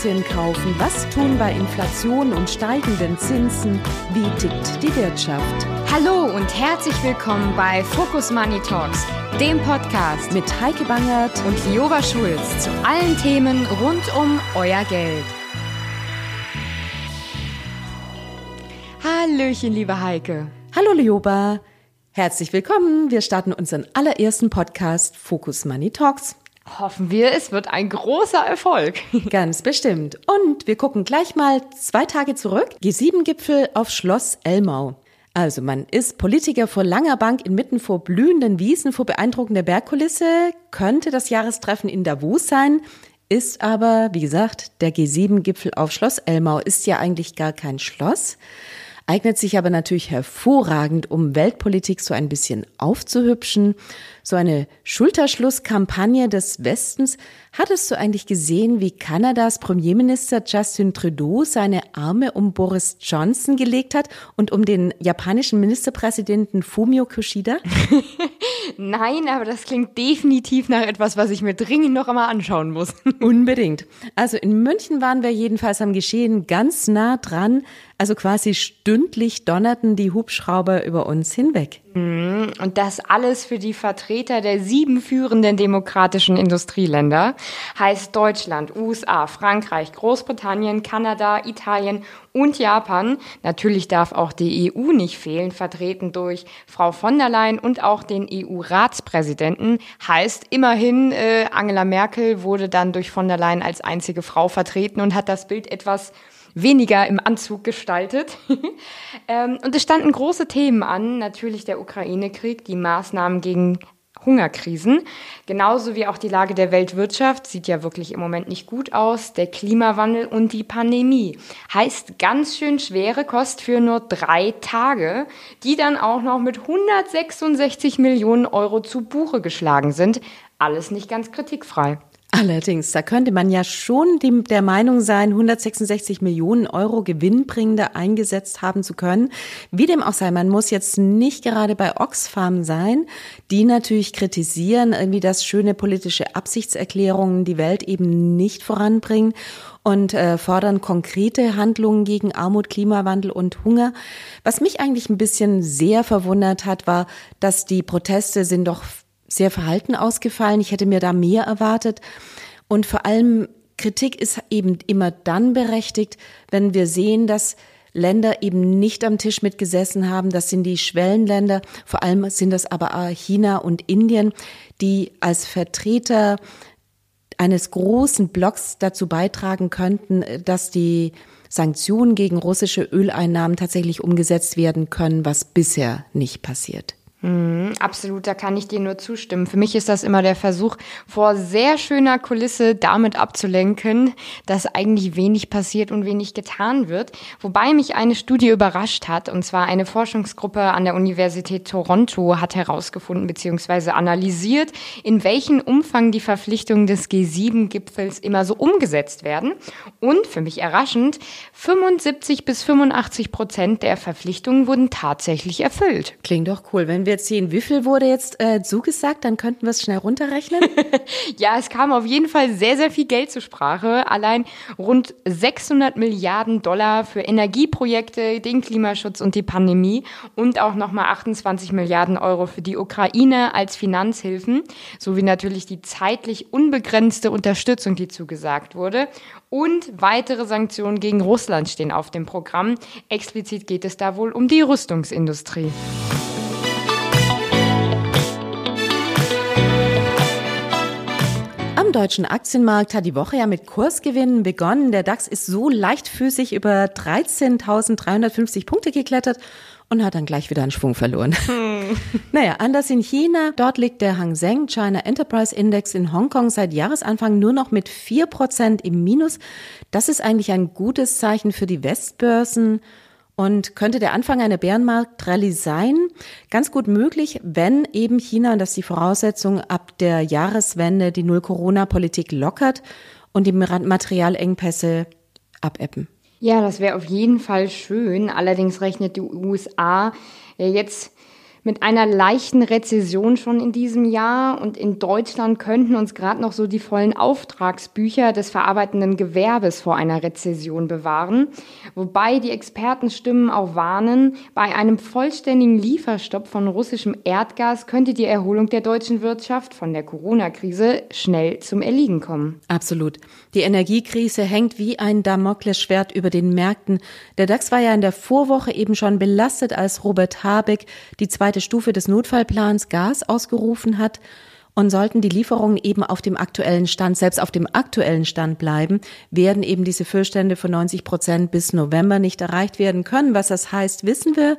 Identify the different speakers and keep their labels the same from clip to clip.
Speaker 1: Aktien kaufen? Was tun bei Inflation und steigenden Zinsen? Wie tickt die Wirtschaft?
Speaker 2: Hallo und herzlich willkommen bei Focus Money Talks, dem Podcast
Speaker 1: mit Heike Bangert
Speaker 2: und Lioba Schulz zu allen Themen rund um euer Geld. Hallöchen, liebe Heike.
Speaker 1: Hallo, Lioba. Herzlich willkommen. Wir starten unseren allerersten Podcast Focus Money Talks.
Speaker 2: Hoffen wir, es wird ein großer Erfolg.
Speaker 1: Ganz bestimmt. Und wir gucken gleich mal zwei Tage zurück. G7-Gipfel auf Schloss Elmau. Also man ist Politiker vor langer Bank inmitten vor blühenden Wiesen, vor beeindruckender Bergkulisse, könnte das Jahrestreffen in Davos sein, ist aber, wie gesagt, der G7-Gipfel auf Schloss Elmau ist ja eigentlich gar kein Schloss, eignet sich aber natürlich hervorragend, um Weltpolitik so ein bisschen aufzuhübschen. So eine Schulterschlusskampagne des Westens. Hattest du eigentlich gesehen, wie Kanadas Premierminister Justin Trudeau seine Arme um Boris Johnson gelegt hat und um den japanischen Ministerpräsidenten Fumio Kishida?
Speaker 2: Nein, aber das klingt definitiv nach etwas, was ich mir dringend noch einmal anschauen muss.
Speaker 1: Unbedingt. Also in München waren wir jedenfalls am Geschehen ganz nah dran. Also quasi stündlich donnerten die Hubschrauber über uns hinweg.
Speaker 2: Mhm. Und das alles für die Vertreter der sieben führenden demokratischen Industrieländer, heißt Deutschland, USA, Frankreich, Großbritannien, Kanada, Italien und Japan. Natürlich darf auch die EU nicht fehlen, vertreten durch Frau von der Leyen und auch den EU-Ratspräsidenten. Heißt immerhin, äh, Angela Merkel wurde dann durch von der Leyen als einzige Frau vertreten und hat das Bild etwas weniger im Anzug gestaltet. ähm, und es standen große Themen an, natürlich der Ukraine-Krieg, die Maßnahmen gegen Hungerkrisen, genauso wie auch die Lage der Weltwirtschaft sieht ja wirklich im Moment nicht gut aus, der Klimawandel und die Pandemie. Heißt ganz schön schwere Kost für nur drei Tage, die dann auch noch mit 166 Millionen Euro zu Buche geschlagen sind. Alles nicht ganz kritikfrei.
Speaker 1: Allerdings, da könnte man ja schon die, der Meinung sein, 166 Millionen Euro gewinnbringender eingesetzt haben zu können. Wie dem auch sei, man muss jetzt nicht gerade bei Oxfam sein, die natürlich kritisieren, irgendwie, dass schöne politische Absichtserklärungen die Welt eben nicht voranbringen und äh, fordern konkrete Handlungen gegen Armut, Klimawandel und Hunger. Was mich eigentlich ein bisschen sehr verwundert hat, war, dass die Proteste sind doch sehr verhalten ausgefallen. Ich hätte mir da mehr erwartet. Und vor allem Kritik ist eben immer dann berechtigt, wenn wir sehen, dass Länder eben nicht am Tisch mitgesessen haben. Das sind die Schwellenländer. Vor allem sind das aber China und Indien, die als Vertreter eines großen Blocks dazu beitragen könnten, dass die Sanktionen gegen russische Öleinnahmen tatsächlich umgesetzt werden können, was bisher nicht passiert.
Speaker 2: Mhm, absolut, da kann ich dir nur zustimmen. Für mich ist das immer der Versuch, vor sehr schöner Kulisse damit abzulenken, dass eigentlich wenig passiert und wenig getan wird. Wobei mich eine Studie überrascht hat, und zwar eine Forschungsgruppe an der Universität Toronto hat herausgefunden bzw. analysiert, in welchem Umfang die Verpflichtungen des G7-Gipfels immer so umgesetzt werden. Und für mich überraschend, 75 bis 85 Prozent der Verpflichtungen wurden tatsächlich erfüllt.
Speaker 1: Klingt doch cool, wenn wir wir sehen, wie viel wurde jetzt äh, zugesagt, dann könnten wir es schnell runterrechnen.
Speaker 2: ja, es kam auf jeden Fall sehr, sehr viel Geld zur Sprache. Allein rund 600 Milliarden Dollar für Energieprojekte, den Klimaschutz und die Pandemie und auch nochmal 28 Milliarden Euro für die Ukraine als Finanzhilfen, sowie natürlich die zeitlich unbegrenzte Unterstützung, die zugesagt wurde. Und weitere Sanktionen gegen Russland stehen auf dem Programm. Explizit geht es da wohl um die Rüstungsindustrie.
Speaker 1: Am deutschen Aktienmarkt hat die Woche ja mit Kursgewinnen begonnen. Der DAX ist so leichtfüßig über 13.350 Punkte geklettert und hat dann gleich wieder einen Schwung verloren. Hm. Naja, anders in China. Dort liegt der Hang Seng China Enterprise Index in Hongkong seit Jahresanfang nur noch mit 4% im Minus. Das ist eigentlich ein gutes Zeichen für die Westbörsen und könnte der Anfang einer Bärenmarktrallye sein? Ganz gut möglich, wenn eben China, und das ist die Voraussetzung, ab der Jahreswende die Null-Corona-Politik lockert und die Materialengpässe abebben.
Speaker 2: Ja, das wäre auf jeden Fall schön. Allerdings rechnet die USA jetzt mit einer leichten Rezession schon in diesem Jahr und in Deutschland könnten uns gerade noch so die vollen Auftragsbücher des verarbeitenden Gewerbes vor einer Rezession bewahren, wobei die Expertenstimmen auch warnen, bei einem vollständigen Lieferstopp von russischem Erdgas könnte die Erholung der deutschen Wirtschaft von der Corona-Krise schnell zum Erliegen kommen.
Speaker 1: Absolut. Die Energiekrise hängt wie ein Damoklesschwert über den Märkten. Der DAX war ja in der Vorwoche eben schon belastet, als Robert Habeck die zweite Stufe des Notfallplans Gas ausgerufen hat. Und sollten die Lieferungen eben auf dem aktuellen Stand, selbst auf dem aktuellen Stand bleiben, werden eben diese Füllstände von 90 Prozent bis November nicht erreicht werden können. Was das heißt, wissen wir.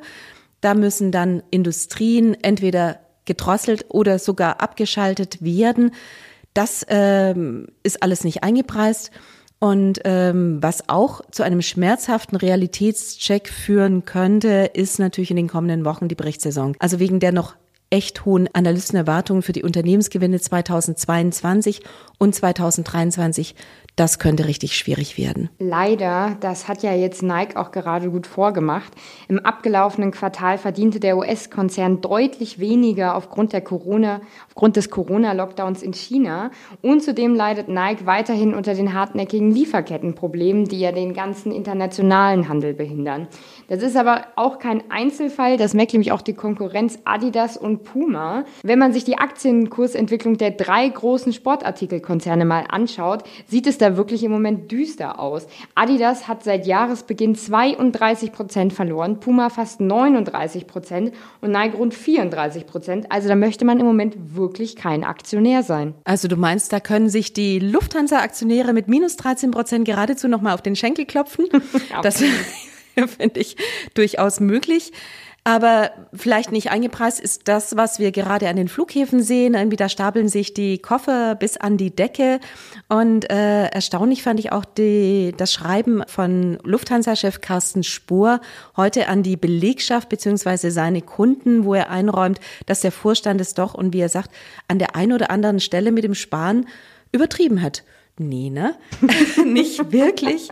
Speaker 1: Da müssen dann Industrien entweder gedrosselt oder sogar abgeschaltet werden. Das ähm, ist alles nicht eingepreist. Und ähm, was auch zu einem schmerzhaften Realitätscheck führen könnte, ist natürlich in den kommenden Wochen die Berichtssaison. Also wegen der noch echt hohen Analystenerwartungen für die Unternehmensgewinne 2022 und 2023 das könnte richtig schwierig werden.
Speaker 2: Leider, das hat ja jetzt Nike auch gerade gut vorgemacht. Im abgelaufenen Quartal verdiente der US-Konzern deutlich weniger aufgrund der Corona, aufgrund des Corona-Lockdowns in China. Und zudem leidet Nike weiterhin unter den hartnäckigen Lieferkettenproblemen, die ja den ganzen internationalen Handel behindern. Das ist aber auch kein Einzelfall. Das merkt nämlich auch die Konkurrenz Adidas und Puma. Wenn man sich die Aktienkursentwicklung der drei großen Sportartikelkonzerne mal anschaut, sieht es da wirklich im Moment düster aus. Adidas hat seit Jahresbeginn 32 Prozent verloren, Puma fast 39 Prozent und Nike rund 34 Prozent. Also da möchte man im Moment wirklich kein Aktionär sein.
Speaker 1: Also du meinst, da können sich die Lufthansa-Aktionäre mit minus 13 Prozent geradezu nochmal auf den Schenkel klopfen? das finde ich durchaus möglich. Aber vielleicht nicht eingepreist ist das, was wir gerade an den Flughäfen sehen. Irgendwie da stapeln sich die Koffer bis an die Decke. Und äh, erstaunlich fand ich auch die, das Schreiben von Lufthansa-Chef Carsten Spohr heute an die Belegschaft beziehungsweise seine Kunden, wo er einräumt, dass der Vorstand es doch und wie er sagt, an der einen oder anderen Stelle mit dem Sparen übertrieben hat. Nee, ne? nicht wirklich.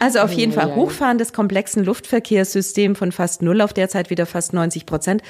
Speaker 1: Also auf jeden Fall Hochfahren des komplexen Luftverkehrssystem von fast null auf derzeit wieder fast 90 Prozent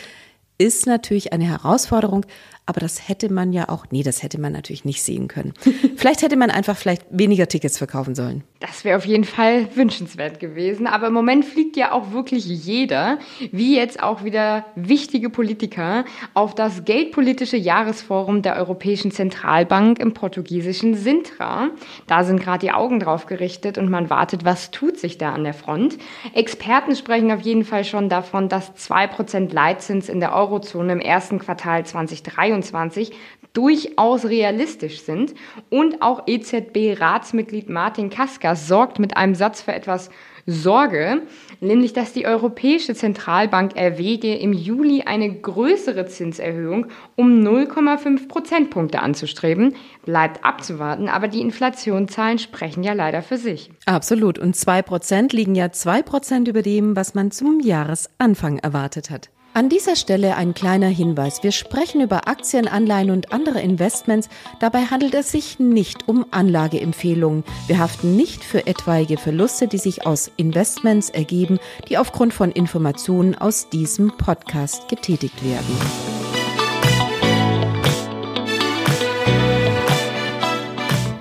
Speaker 1: ist natürlich eine Herausforderung, aber das hätte man ja auch, nee, das hätte man natürlich nicht sehen können. vielleicht hätte man einfach vielleicht weniger Tickets verkaufen sollen.
Speaker 2: Das wäre auf jeden Fall wünschenswert gewesen. Aber im Moment fliegt ja auch wirklich jeder, wie jetzt auch wieder wichtige Politiker, auf das geldpolitische Jahresforum der Europäischen Zentralbank im portugiesischen Sintra. Da sind gerade die Augen drauf gerichtet und man wartet, was tut sich da an der Front. Experten sprechen auf jeden Fall schon davon, dass zwei Prozent Leitzins in der Eurozone im ersten Quartal 2023 2023 durchaus realistisch sind. Und auch EZB-Ratsmitglied Martin Kaskas sorgt mit einem Satz für etwas Sorge, nämlich dass die Europäische Zentralbank erwäge, im Juli eine größere Zinserhöhung um 0,5 Prozentpunkte anzustreben. Bleibt abzuwarten, aber die Inflationszahlen sprechen ja leider für sich.
Speaker 1: Absolut. Und zwei Prozent liegen ja zwei Prozent über dem, was man zum Jahresanfang erwartet hat. An dieser Stelle ein kleiner Hinweis. Wir sprechen über Aktien, Anleihen und andere Investments. Dabei handelt es sich nicht um Anlageempfehlungen. Wir haften nicht für etwaige Verluste, die sich aus Investments ergeben, die aufgrund von Informationen aus diesem Podcast getätigt werden.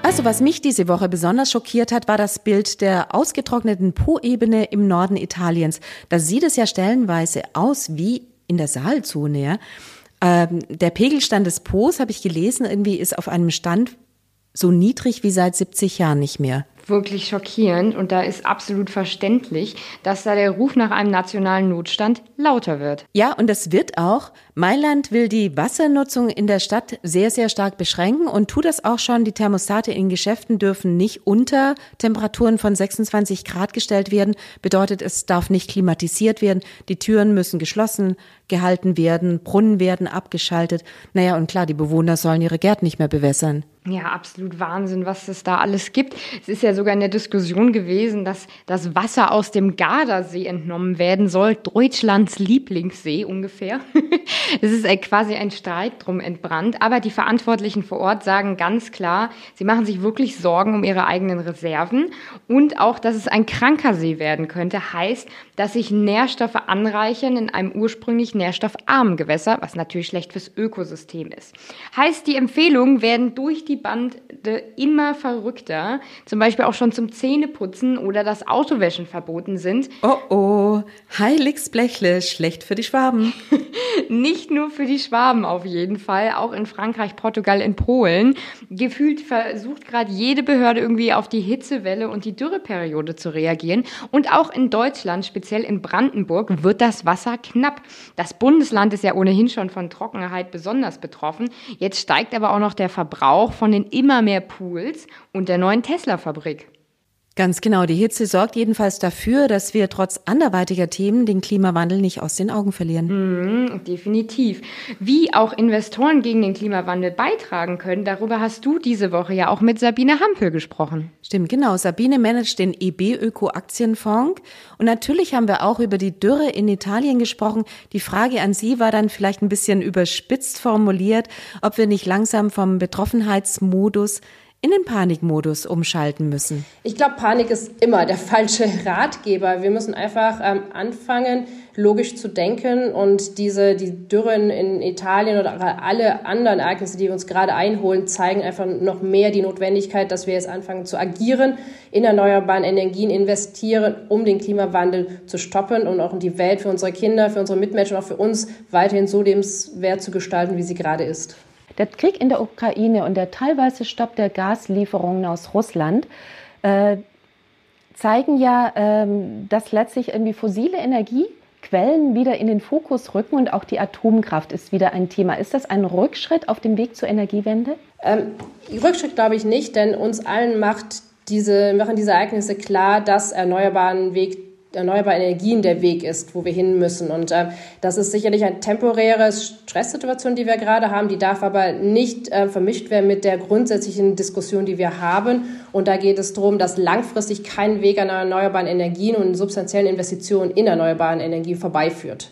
Speaker 1: Also was mich diese Woche besonders schockiert hat, war das Bild der ausgetrockneten Po-Ebene im Norden Italiens. Da sieht es ja stellenweise aus wie in der Saalzone. Ja. Ähm, der Pegelstand des Po's, habe ich gelesen, irgendwie ist auf einem Stand so niedrig wie seit 70 Jahren nicht mehr
Speaker 2: wirklich schockierend und da ist absolut verständlich, dass da der Ruf nach einem nationalen Notstand lauter wird.
Speaker 1: Ja, und es wird auch. Mailand will die Wassernutzung in der Stadt sehr, sehr stark beschränken und tut das auch schon. Die Thermostate in Geschäften dürfen nicht unter Temperaturen von 26 Grad gestellt werden. Bedeutet, es darf nicht klimatisiert werden. Die Türen müssen geschlossen gehalten werden. Brunnen werden abgeschaltet. Naja, und klar, die Bewohner sollen ihre Gärten nicht mehr bewässern.
Speaker 2: Ja, absolut Wahnsinn, was es da alles gibt. Es ist ja sogar in der Diskussion gewesen, dass das Wasser aus dem Gardasee entnommen werden soll. Deutschlands Lieblingssee ungefähr. es ist äh, quasi ein Streit drum entbrannt. Aber die Verantwortlichen vor Ort sagen ganz klar, sie machen sich wirklich Sorgen um ihre eigenen Reserven und auch, dass es ein kranker See werden könnte, heißt, dass sich Nährstoffe anreichern in einem ursprünglich nährstoffarmen Gewässer, was natürlich schlecht fürs Ökosystem ist. Heißt, die Empfehlungen werden durch die Bande immer verrückter, zum Beispiel auch schon zum Zähneputzen oder das Autowäschen verboten sind.
Speaker 1: Oh oh, Heiligsblechle, schlecht für die Schwaben.
Speaker 2: Nicht nur für die Schwaben auf jeden Fall, auch in Frankreich, Portugal, in Polen. Gefühlt versucht gerade jede Behörde irgendwie auf die Hitzewelle und die Dürreperiode zu reagieren. Und auch in Deutschland, speziell in Brandenburg, wird das Wasser knapp. Das Bundesland ist ja ohnehin schon von Trockenheit besonders betroffen. Jetzt steigt aber auch noch der Verbrauch von den immer mehr Pools und der neuen Tesla-Fabrik.
Speaker 1: Ganz genau. Die Hitze sorgt jedenfalls dafür, dass wir trotz anderweitiger Themen den Klimawandel nicht aus den Augen verlieren.
Speaker 2: Mhm, definitiv. Wie auch Investoren gegen den Klimawandel beitragen können, darüber hast du diese Woche ja auch mit Sabine Hampel gesprochen.
Speaker 1: Stimmt, genau. Sabine managt den EB Öko Aktienfonds. Und natürlich haben wir auch über die Dürre in Italien gesprochen. Die Frage an Sie war dann vielleicht ein bisschen überspitzt formuliert, ob wir nicht langsam vom Betroffenheitsmodus in den Panikmodus umschalten müssen?
Speaker 3: Ich glaube, Panik ist immer der falsche Ratgeber. Wir müssen einfach ähm, anfangen, logisch zu denken und diese, die Dürren in Italien oder alle anderen Ereignisse, die wir uns gerade einholen, zeigen einfach noch mehr die Notwendigkeit, dass wir jetzt anfangen zu agieren, in erneuerbaren Energien investieren, um den Klimawandel zu stoppen und auch in die Welt für unsere Kinder, für unsere Mitmenschen, auch für uns weiterhin so lebenswert zu gestalten, wie sie gerade ist.
Speaker 1: Der Krieg in der Ukraine und der teilweise Stopp der Gaslieferungen aus Russland äh, zeigen ja, ähm, dass letztlich irgendwie fossile Energiequellen wieder in den Fokus rücken und auch die Atomkraft ist wieder ein Thema. Ist das ein Rückschritt auf dem Weg zur Energiewende?
Speaker 3: Ähm, Rückschritt glaube ich nicht, denn uns allen macht diese, machen diese Ereignisse klar, dass erneuerbaren Weg erneuerbare Energien der Weg ist, wo wir hin müssen. Und äh, das ist sicherlich eine temporäre Stresssituation, die wir gerade haben. Die darf aber nicht äh, vermischt werden mit der grundsätzlichen Diskussion, die wir haben. Und da geht es darum, dass langfristig kein Weg an erneuerbaren Energien und substanziellen Investitionen in erneuerbaren Energien vorbeiführt.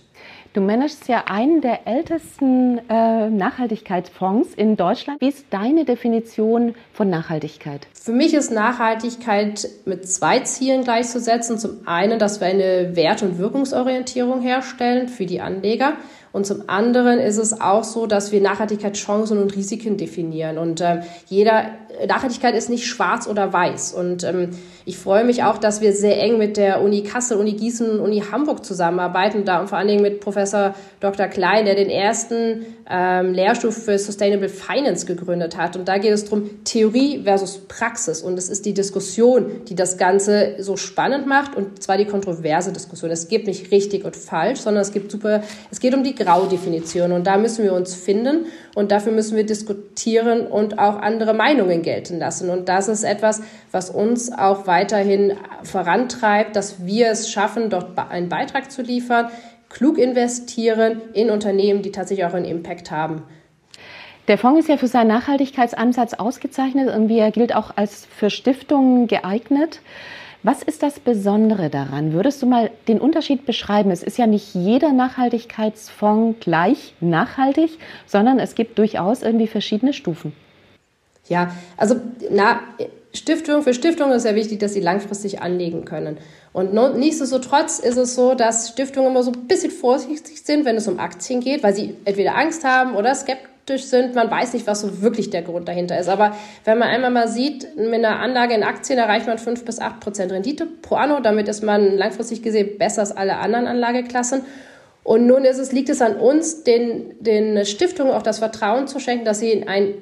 Speaker 1: Du managst ja einen der ältesten äh, Nachhaltigkeitsfonds in Deutschland. Wie ist deine Definition von Nachhaltigkeit?
Speaker 3: Für mich ist Nachhaltigkeit mit zwei Zielen gleichzusetzen. Zum einen, dass wir eine Wert- und Wirkungsorientierung herstellen für die Anleger. Und zum anderen ist es auch so, dass wir Nachhaltigkeitschancen und Risiken definieren. Und äh, jeder Nachhaltigkeit ist nicht schwarz oder weiß. Und ähm, ich freue mich auch, dass wir sehr eng mit der Uni Kassel, Uni Gießen und Uni Hamburg zusammenarbeiten. Da und vor allen Dingen mit Professor Dr. Klein, der den ersten ähm, Lehrstuhl für Sustainable Finance gegründet hat. Und da geht es darum, Theorie versus Praxis. Und es ist die Diskussion, die das Ganze so spannend macht. Und zwar die kontroverse Diskussion. Es gibt nicht richtig und falsch, sondern es gibt super, es geht um die Graudefinition. Und da müssen wir uns finden. Und dafür müssen wir diskutieren und auch andere Meinungen gelten lassen. Und das ist etwas, was uns auch weiterhin vorantreibt, dass wir es schaffen, dort einen Beitrag zu liefern, klug investieren in Unternehmen, die tatsächlich auch einen Impact haben.
Speaker 1: Der Fonds ist ja für seinen Nachhaltigkeitsansatz ausgezeichnet und er gilt auch als für Stiftungen geeignet. Was ist das Besondere daran? Würdest du mal den Unterschied beschreiben? Es ist ja nicht jeder Nachhaltigkeitsfonds gleich nachhaltig, sondern es gibt durchaus irgendwie verschiedene Stufen.
Speaker 3: Ja, also na, Stiftung für Stiftungen ist ja wichtig, dass sie langfristig anlegen können. Und nichtsdestotrotz ist es so, dass Stiftungen immer so ein bisschen vorsichtig sind, wenn es um Aktien geht, weil sie entweder Angst haben oder skeptisch sind. Man weiß nicht, was so wirklich der Grund dahinter ist. Aber wenn man einmal mal sieht, mit einer Anlage in Aktien erreicht man 5 bis 8 Prozent Rendite pro anno. Damit ist man langfristig gesehen besser als alle anderen Anlageklassen. Und nun ist es, liegt es an uns, den, den Stiftungen auch das Vertrauen zu schenken, dass sie in ein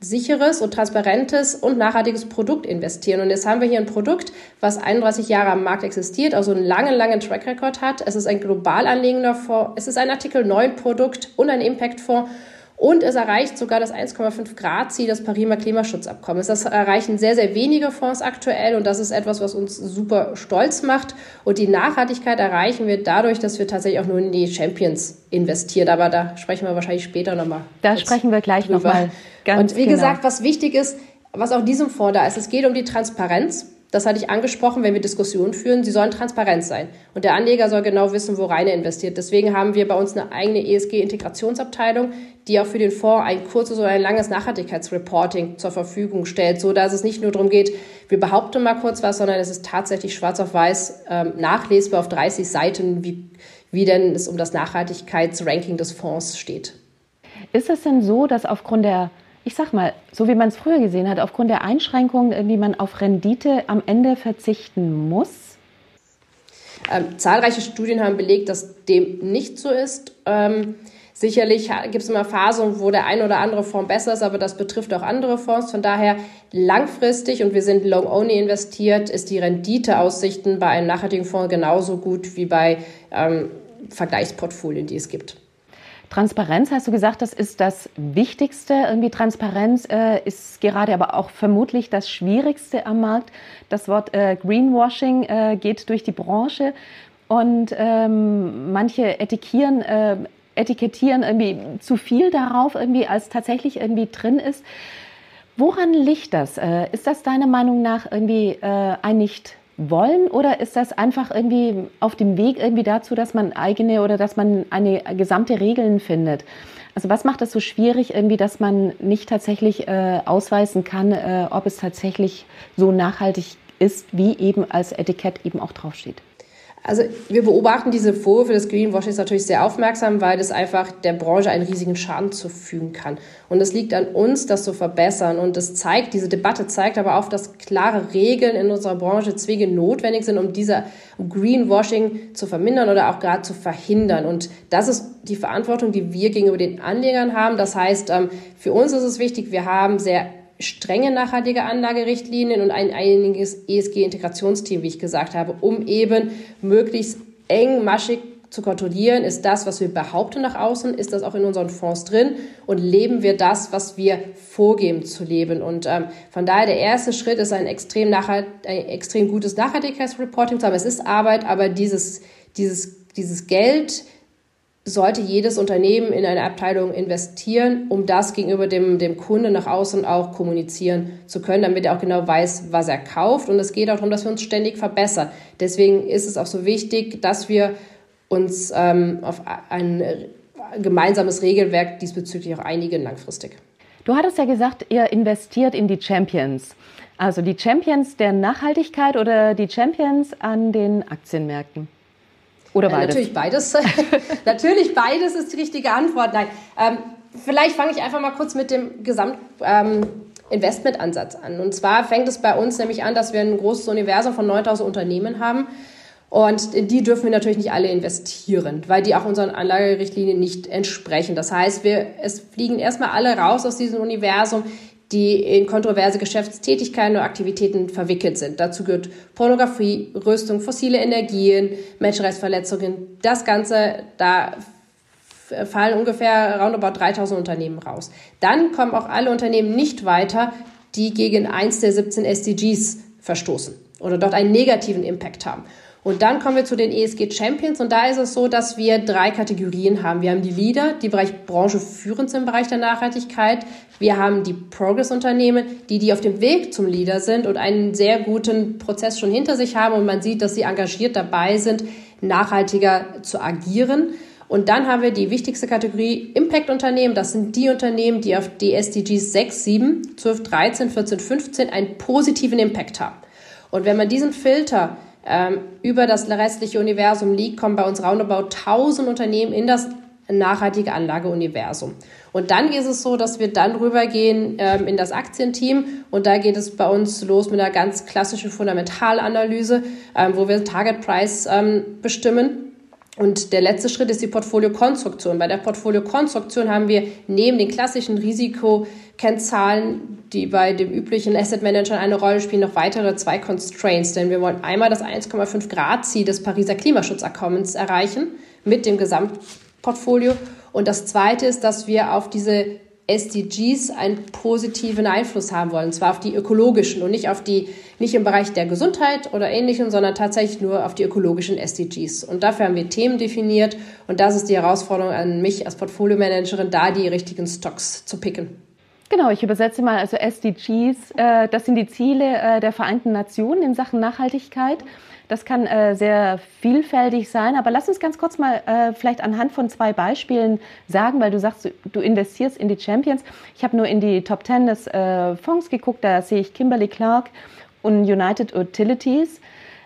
Speaker 3: sicheres und transparentes und nachhaltiges Produkt investieren. Und jetzt haben wir hier ein Produkt, was 31 Jahre am Markt existiert, also einen langen, langen Track Record hat. Es ist ein global anlegender Fonds, es ist ein Artikel 9 Produkt und ein Impact Fonds. Und es erreicht sogar das 1,5 Grad Ziel des Pariser Klimaschutzabkommens. Das erreichen sehr, sehr wenige Fonds aktuell und das ist etwas, was uns super stolz macht. Und die Nachhaltigkeit erreichen wir dadurch, dass wir tatsächlich auch nur in die Champions investieren. Aber da sprechen wir wahrscheinlich später nochmal.
Speaker 1: Da sprechen wir gleich nochmal.
Speaker 3: Und wie genau. gesagt, was wichtig ist, was auch diesem Fonds da ist, es geht um die Transparenz. Das hatte ich angesprochen, wenn wir Diskussionen führen, sie sollen transparent sein. Und der Anleger soll genau wissen, wo rein er investiert. Deswegen haben wir bei uns eine eigene ESG-Integrationsabteilung, die auch für den Fonds ein kurzes oder ein langes Nachhaltigkeitsreporting zur Verfügung stellt, so dass es nicht nur darum geht, wir behaupten mal kurz was, sondern es ist tatsächlich schwarz auf weiß ähm, nachlesbar auf 30 Seiten, wie, wie denn es um das Nachhaltigkeitsranking des Fonds steht.
Speaker 1: Ist es denn so, dass aufgrund der ich sag mal, so wie man es früher gesehen hat, aufgrund der Einschränkungen irgendwie man auf Rendite am Ende verzichten muss?
Speaker 3: Ähm, zahlreiche Studien haben belegt, dass dem nicht so ist. Ähm, sicherlich gibt es immer Phasen, wo der ein oder andere Fonds besser ist, aber das betrifft auch andere Fonds. Von daher langfristig und wir sind long-only investiert, ist die Renditeaussichten bei einem nachhaltigen Fonds genauso gut wie bei ähm, Vergleichsportfolien, die es gibt.
Speaker 1: Transparenz, hast du gesagt, das ist das Wichtigste. Irgendwie Transparenz äh, ist gerade aber auch vermutlich das Schwierigste am Markt. Das Wort äh, Greenwashing äh, geht durch die Branche und ähm, manche etikieren, äh, etikettieren irgendwie zu viel darauf, irgendwie als tatsächlich irgendwie drin ist. Woran liegt das? Äh, ist das deiner Meinung nach irgendwie äh, ein nicht wollen oder ist das einfach irgendwie auf dem Weg irgendwie dazu, dass man eigene oder dass man eine gesamte Regeln findet? Also was macht das so schwierig irgendwie, dass man nicht tatsächlich äh, ausweisen kann, äh, ob es tatsächlich so nachhaltig ist, wie eben als Etikett eben auch draufsteht?
Speaker 3: Also wir beobachten diese Vorwürfe des Greenwashings natürlich sehr aufmerksam, weil das einfach der Branche einen riesigen Schaden zufügen kann. Und es liegt an uns, das zu verbessern. Und es zeigt, diese Debatte zeigt aber auch, dass klare Regeln in unserer Branche zwingend notwendig sind, um dieser Greenwashing zu vermindern oder auch gerade zu verhindern. Und das ist die Verantwortung, die wir gegenüber den Anlegern haben. Das heißt, ähm, für uns ist es wichtig, wir haben sehr strenge nachhaltige Anlagerichtlinien und ein einiges ESG-Integrationsteam, wie ich gesagt habe, um eben möglichst engmaschig zu kontrollieren, ist das, was wir behaupten nach außen, ist das auch in unseren Fonds drin und leben wir das, was wir vorgeben zu leben. Und ähm, von daher der erste Schritt ist ein extrem, nachhalt, ein extrem gutes Nachhaltigkeitsreporting zu haben. Es ist Arbeit, aber dieses, dieses, dieses Geld, sollte jedes Unternehmen in eine Abteilung investieren, um das gegenüber dem, dem Kunde nach außen auch kommunizieren zu können, damit er auch genau weiß, was er kauft. Und es geht auch darum, dass wir uns ständig verbessern. Deswegen ist es auch so wichtig, dass wir uns ähm, auf ein gemeinsames Regelwerk diesbezüglich auch einigen langfristig.
Speaker 1: Du hattest ja gesagt, ihr investiert in die Champions. Also die Champions der Nachhaltigkeit oder die Champions an den Aktienmärkten? Oder beides?
Speaker 3: Äh, natürlich beides. natürlich beides ist die richtige Antwort. Nein, ähm, vielleicht fange ich einfach mal kurz mit dem Gesamtinvestmentansatz ähm, an. Und zwar fängt es bei uns nämlich an, dass wir ein großes Universum von 9000 Unternehmen haben. Und in die dürfen wir natürlich nicht alle investieren, weil die auch unseren Anlagerichtlinien nicht entsprechen. Das heißt, wir, es fliegen erstmal alle raus aus diesem Universum, die in kontroverse Geschäftstätigkeiten oder Aktivitäten verwickelt sind. Dazu gehört Pornografie, Rüstung, fossile Energien, Menschenrechtsverletzungen. Das Ganze, da fallen ungefähr roundabout 3000 Unternehmen raus. Dann kommen auch alle Unternehmen nicht weiter, die gegen eins der 17 SDGs verstoßen oder dort einen negativen Impact haben. Und dann kommen wir zu den ESG Champions und da ist es so, dass wir drei Kategorien haben. Wir haben die Leader, die Bereich Branche führend im Bereich der Nachhaltigkeit. Wir haben die Progress-Unternehmen, die, die auf dem Weg zum Leader sind und einen sehr guten Prozess schon hinter sich haben und man sieht, dass sie engagiert dabei sind, nachhaltiger zu agieren. Und dann haben wir die wichtigste Kategorie Impact-Unternehmen. Das sind die Unternehmen, die auf die SDGs 6, 7, 12, 13, 14, 15 einen positiven Impact haben. Und wenn man diesen Filter ähm, über das restliche Universum liegt, kommen bei uns roundabout 1000 Unternehmen in das nachhaltige Anlageuniversum. Und dann ist es so, dass wir dann rübergehen ähm, in das Aktienteam und da geht es bei uns los mit einer ganz klassischen Fundamentalanalyse, ähm, wo wir Target Price ähm, bestimmen. Und der letzte Schritt ist die Portfoliokonstruktion. Bei der Portfoliokonstruktion haben wir neben den klassischen Risikokennzahlen die bei dem üblichen Asset Manager eine Rolle spielen, noch weitere zwei Constraints. Denn wir wollen einmal das 1,5 Grad Ziel des Pariser Klimaschutzabkommens erreichen mit dem Gesamtportfolio. Und das zweite ist, dass wir auf diese SDGs einen positiven Einfluss haben wollen, und zwar auf die ökologischen und nicht auf die, nicht im Bereich der Gesundheit oder ähnlichen, sondern tatsächlich nur auf die ökologischen SDGs. Und dafür haben wir Themen definiert und das ist die Herausforderung an mich als Portfolio-Managerin, da die richtigen Stocks zu picken.
Speaker 1: Genau, ich übersetze mal also SDGs. Äh, das sind die Ziele äh, der Vereinten Nationen in Sachen Nachhaltigkeit. Das kann äh, sehr vielfältig sein, aber lass uns ganz kurz mal äh, vielleicht anhand von zwei Beispielen sagen, weil du sagst, du investierst in die Champions. Ich habe nur in die Top Ten des äh, Fonds geguckt, da sehe ich Kimberly Clark und United Utilities.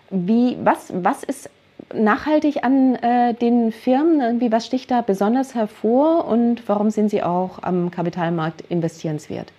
Speaker 1: Wie, was, was ist nachhaltig an äh, den Firmen? Irgendwie, was sticht da besonders hervor und warum sind sie auch am Kapitalmarkt investierenswert?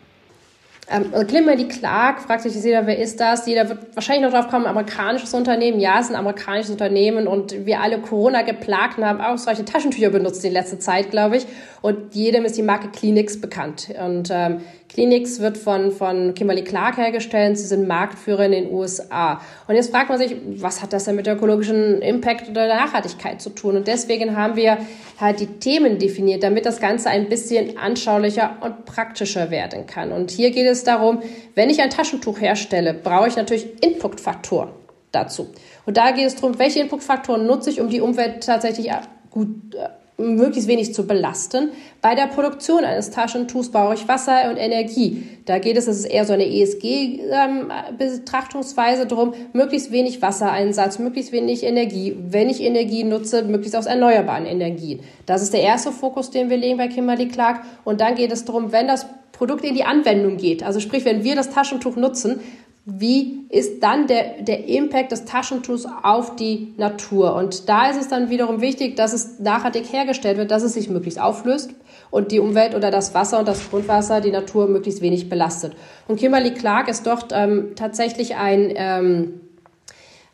Speaker 3: Ähm, also Kimberly Clark fragt sich jeder, wer ist das? Jeder wird wahrscheinlich noch drauf kommen, amerikanisches Unternehmen. Ja, es ist ein amerikanisches Unternehmen und wir alle Corona-Geplagten haben ausreichend Taschentücher benutzt in letzter Zeit, glaube ich. Und jedem ist die Marke Kleenex bekannt. Und ähm, Kleenex wird von, von Kimberly Clark hergestellt. Sie sind Marktführer in den USA. Und jetzt fragt man sich, was hat das denn mit der ökologischen Impact oder der Nachhaltigkeit zu tun? Und deswegen haben wir halt die Themen definiert, damit das Ganze ein bisschen anschaulicher und praktischer werden kann. Und hier geht es darum, wenn ich ein Taschentuch herstelle, brauche ich natürlich Inputfaktoren dazu. Und da geht es darum, welche Inputfaktoren nutze ich, um die Umwelt tatsächlich gut äh, möglichst wenig zu belasten. Bei der Produktion eines Taschentuchs brauche ich Wasser und Energie. Da geht es, das ist eher so eine ESG-Betrachtungsweise ähm, darum, möglichst wenig Wassereinsatz, möglichst wenig Energie. Wenn ich Energie nutze, möglichst aus erneuerbaren Energien. Das ist der erste Fokus, den wir legen bei Kimberly Clark. Und dann geht es darum, wenn das Produkt in die Anwendung geht, also sprich, wenn wir das Taschentuch nutzen, wie ist dann der, der Impact des Taschentuchs auf die Natur. Und da ist es dann wiederum wichtig, dass es nachhaltig hergestellt wird, dass es sich möglichst auflöst und die Umwelt oder das Wasser und das Grundwasser, die Natur möglichst wenig belastet. Und Kimberly Clark ist dort ähm, tatsächlich ein, ähm,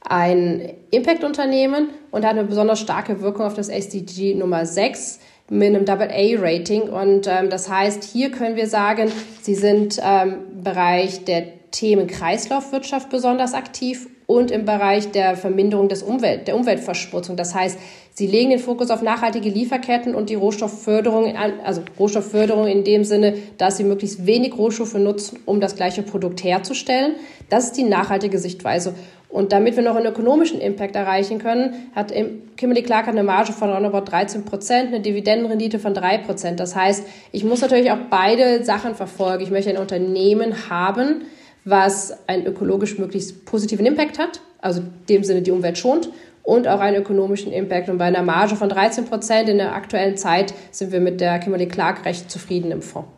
Speaker 3: ein Impact-Unternehmen und hat eine besonders starke Wirkung auf das SDG Nummer 6 mit einem Double-A-Rating. Und ähm, das heißt, hier können wir sagen, sie sind ähm, im Bereich der Themen Kreislaufwirtschaft besonders aktiv und im Bereich der Verminderung des Umwelt, der Umweltverschmutzung. Das heißt, sie legen den Fokus auf nachhaltige Lieferketten und die Rohstoffförderung, also Rohstoffförderung in dem Sinne, dass sie möglichst wenig Rohstoffe nutzen, um das gleiche Produkt herzustellen. Das ist die nachhaltige Sichtweise. Und damit wir noch einen ökonomischen Impact erreichen können, hat Kimberly Clark eine Marge von roundabout 13 Prozent, eine Dividendenrendite von 3 Prozent. Das heißt, ich muss natürlich auch beide Sachen verfolgen. Ich möchte ein Unternehmen haben, was einen ökologisch möglichst positiven Impact hat, also in dem Sinne die Umwelt schont und auch einen ökonomischen Impact. Und bei einer Marge von 13 Prozent in der aktuellen Zeit sind wir mit der Kimberly Clark recht zufrieden im Fonds.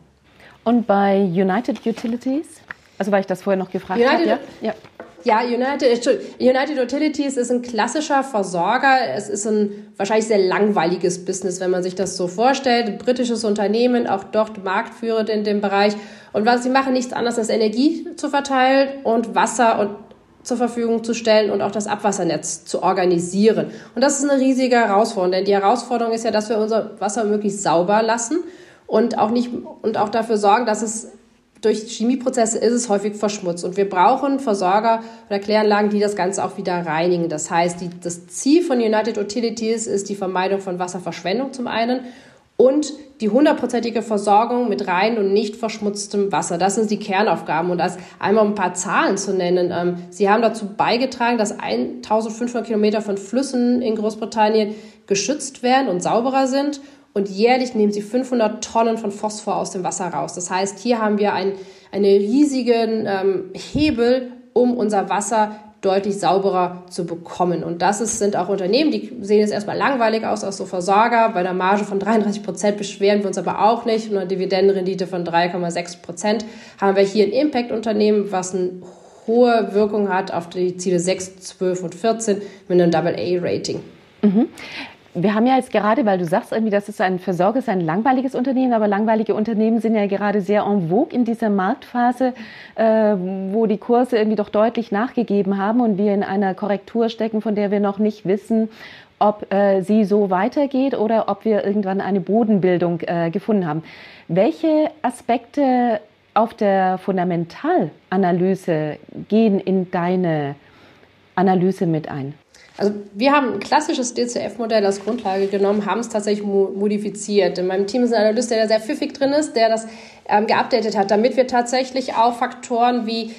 Speaker 1: Und bei United Utilities? Also weil ich das vorher noch gefragt habe. Ja?
Speaker 3: ja. Ja, United, United Utilities ist ein klassischer Versorger. Es ist ein wahrscheinlich sehr langweiliges Business, wenn man sich das so vorstellt. Ein britisches Unternehmen, auch dort marktführend in dem Bereich. Und was sie machen, nichts anderes als Energie zu verteilen und Wasser und zur Verfügung zu stellen und auch das Abwassernetz zu organisieren. Und das ist eine riesige Herausforderung, denn die Herausforderung ist ja, dass wir unser Wasser möglichst sauber lassen und auch nicht und auch dafür sorgen, dass es durch Chemieprozesse ist es häufig verschmutzt. Und wir brauchen Versorger oder Kläranlagen, die das Ganze auch wieder reinigen. Das heißt, die, das Ziel von United Utilities ist die Vermeidung von Wasserverschwendung zum einen und die hundertprozentige Versorgung mit rein und nicht verschmutztem Wasser. Das sind die Kernaufgaben. Und als einmal ein paar Zahlen zu nennen. Ähm, Sie haben dazu beigetragen, dass 1500 Kilometer von Flüssen in Großbritannien geschützt werden und sauberer sind und jährlich nehmen sie 500 Tonnen von Phosphor aus dem Wasser raus. Das heißt, hier haben wir einen, einen riesigen ähm, Hebel, um unser Wasser deutlich sauberer zu bekommen. Und das ist, sind auch Unternehmen, die sehen jetzt erstmal langweilig aus, als so Versorger. Bei einer Marge von 33 Prozent beschweren wir uns aber auch nicht. Und einer Dividendenrendite von 3,6 Prozent haben wir hier ein Impact-Unternehmen, was eine hohe Wirkung hat auf die Ziele 6, 12 und 14 mit einem Double-A-Rating. Mhm.
Speaker 1: Wir haben ja jetzt gerade, weil du sagst irgendwie, das ist ein Versorger, ist ein langweiliges Unternehmen, aber langweilige Unternehmen sind ja gerade sehr en vogue in dieser Marktphase, äh, wo die Kurse irgendwie doch deutlich nachgegeben haben und wir in einer Korrektur stecken, von der wir noch nicht wissen, ob äh, sie so weitergeht oder ob wir irgendwann eine Bodenbildung äh, gefunden haben. Welche Aspekte auf der Fundamentalanalyse gehen in deine Analyse mit ein?
Speaker 3: Also wir haben ein klassisches DCF-Modell als Grundlage genommen, haben es tatsächlich modifiziert. In meinem Team ist ein Analyst, der da sehr pfiffig drin ist, der das ähm, geupdatet hat, damit wir tatsächlich auch Faktoren wie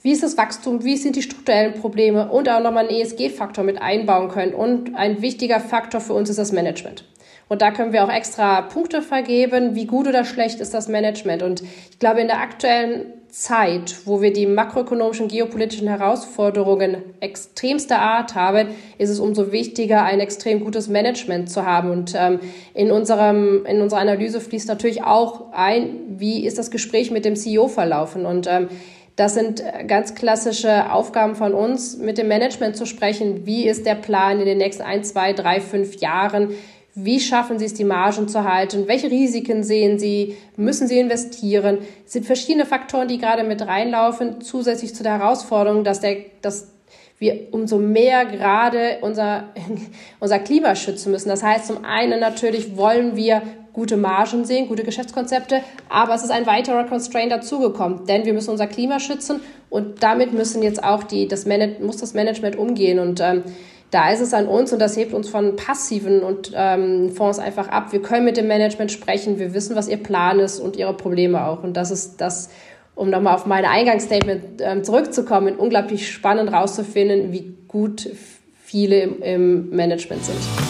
Speaker 3: wie ist das Wachstum, wie sind die strukturellen Probleme und auch nochmal einen ESG-Faktor mit einbauen können. Und ein wichtiger Faktor für uns ist das Management. Und da können wir auch extra Punkte vergeben, wie gut oder schlecht ist das Management. Und ich glaube, in der aktuellen Zeit, wo wir die makroökonomischen geopolitischen Herausforderungen extremster Art haben, ist es umso wichtiger, ein extrem gutes Management zu haben. Und ähm, in, unserem, in unserer Analyse fließt natürlich auch ein, wie ist das Gespräch mit dem CEO verlaufen. Und ähm, das sind ganz klassische Aufgaben von uns, mit dem Management zu sprechen. Wie ist der Plan in den nächsten ein, zwei, drei, fünf Jahren? Wie schaffen Sie es, die Margen zu halten? Welche Risiken sehen Sie? Müssen Sie investieren? Es sind verschiedene Faktoren, die gerade mit reinlaufen, zusätzlich zu der Herausforderung, dass, der, dass wir umso mehr gerade unser, unser Klima schützen müssen. Das heißt, zum einen natürlich wollen wir gute Margen sehen, gute Geschäftskonzepte, aber es ist ein weiterer Constraint dazugekommen, denn wir müssen unser Klima schützen und damit müssen jetzt auch die, das Manage, muss das Management umgehen und ähm, da ist es an uns und das hebt uns von passiven und ähm, Fonds einfach ab. Wir können mit dem Management sprechen, wir wissen, was ihr Plan ist und ihre Probleme auch. Und das ist das, um nochmal auf meine Eingangsstatement ähm, zurückzukommen, unglaublich spannend rauszufinden, wie gut viele im, im Management sind.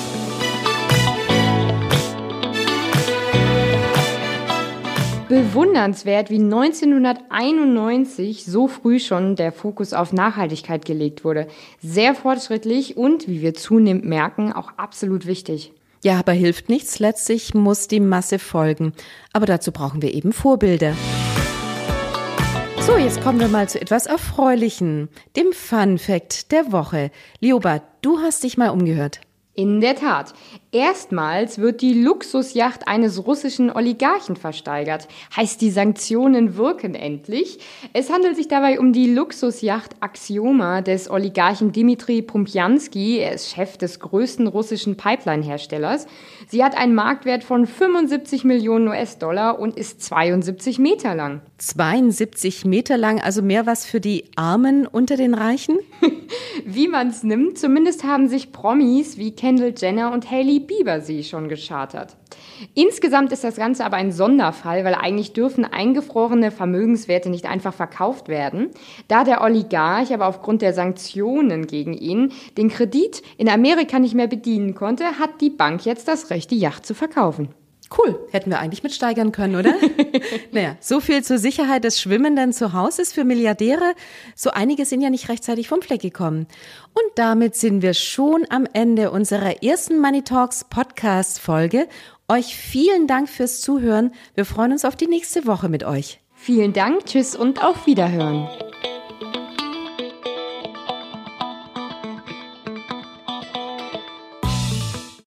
Speaker 2: Bewundernswert, wie 1991 so früh schon der Fokus auf Nachhaltigkeit gelegt wurde. Sehr fortschrittlich und, wie wir zunehmend merken, auch absolut wichtig.
Speaker 1: Ja, aber hilft nichts. Letztlich muss die Masse folgen. Aber dazu brauchen wir eben Vorbilder. So, jetzt kommen wir mal zu etwas Erfreulichen, dem Fun Fact der Woche. Lioba, du hast dich mal umgehört.
Speaker 2: In der Tat. Erstmals wird die Luxusjacht eines russischen Oligarchen versteigert. Heißt, die Sanktionen wirken endlich. Es handelt sich dabei um die Luxusjacht Axioma des Oligarchen Dmitri Pumpjanski. Er ist Chef des größten russischen Pipeline-Herstellers. Sie hat einen Marktwert von 75 Millionen US-Dollar und ist 72 Meter lang.
Speaker 1: 72 Meter lang, also mehr was für die Armen unter den Reichen?
Speaker 2: Wie man es nimmt, zumindest haben sich Promis wie Kendall Jenner und Hailey Bieber sie schon geschartert. Insgesamt ist das Ganze aber ein Sonderfall, weil eigentlich dürfen eingefrorene Vermögenswerte nicht einfach verkauft werden. Da der Oligarch aber aufgrund der Sanktionen gegen ihn den Kredit in Amerika nicht mehr bedienen konnte, hat die Bank jetzt das Recht, die Yacht zu verkaufen.
Speaker 1: Cool, hätten wir eigentlich mitsteigern können, oder? naja, so viel zur Sicherheit des schwimmenden Zuhauses für Milliardäre. So einige sind ja nicht rechtzeitig vom Fleck gekommen. Und damit sind wir schon am Ende unserer ersten Money Talks Podcast Folge. Euch vielen Dank fürs Zuhören. Wir freuen uns auf die nächste Woche mit euch.
Speaker 2: Vielen Dank, tschüss und auf Wiederhören.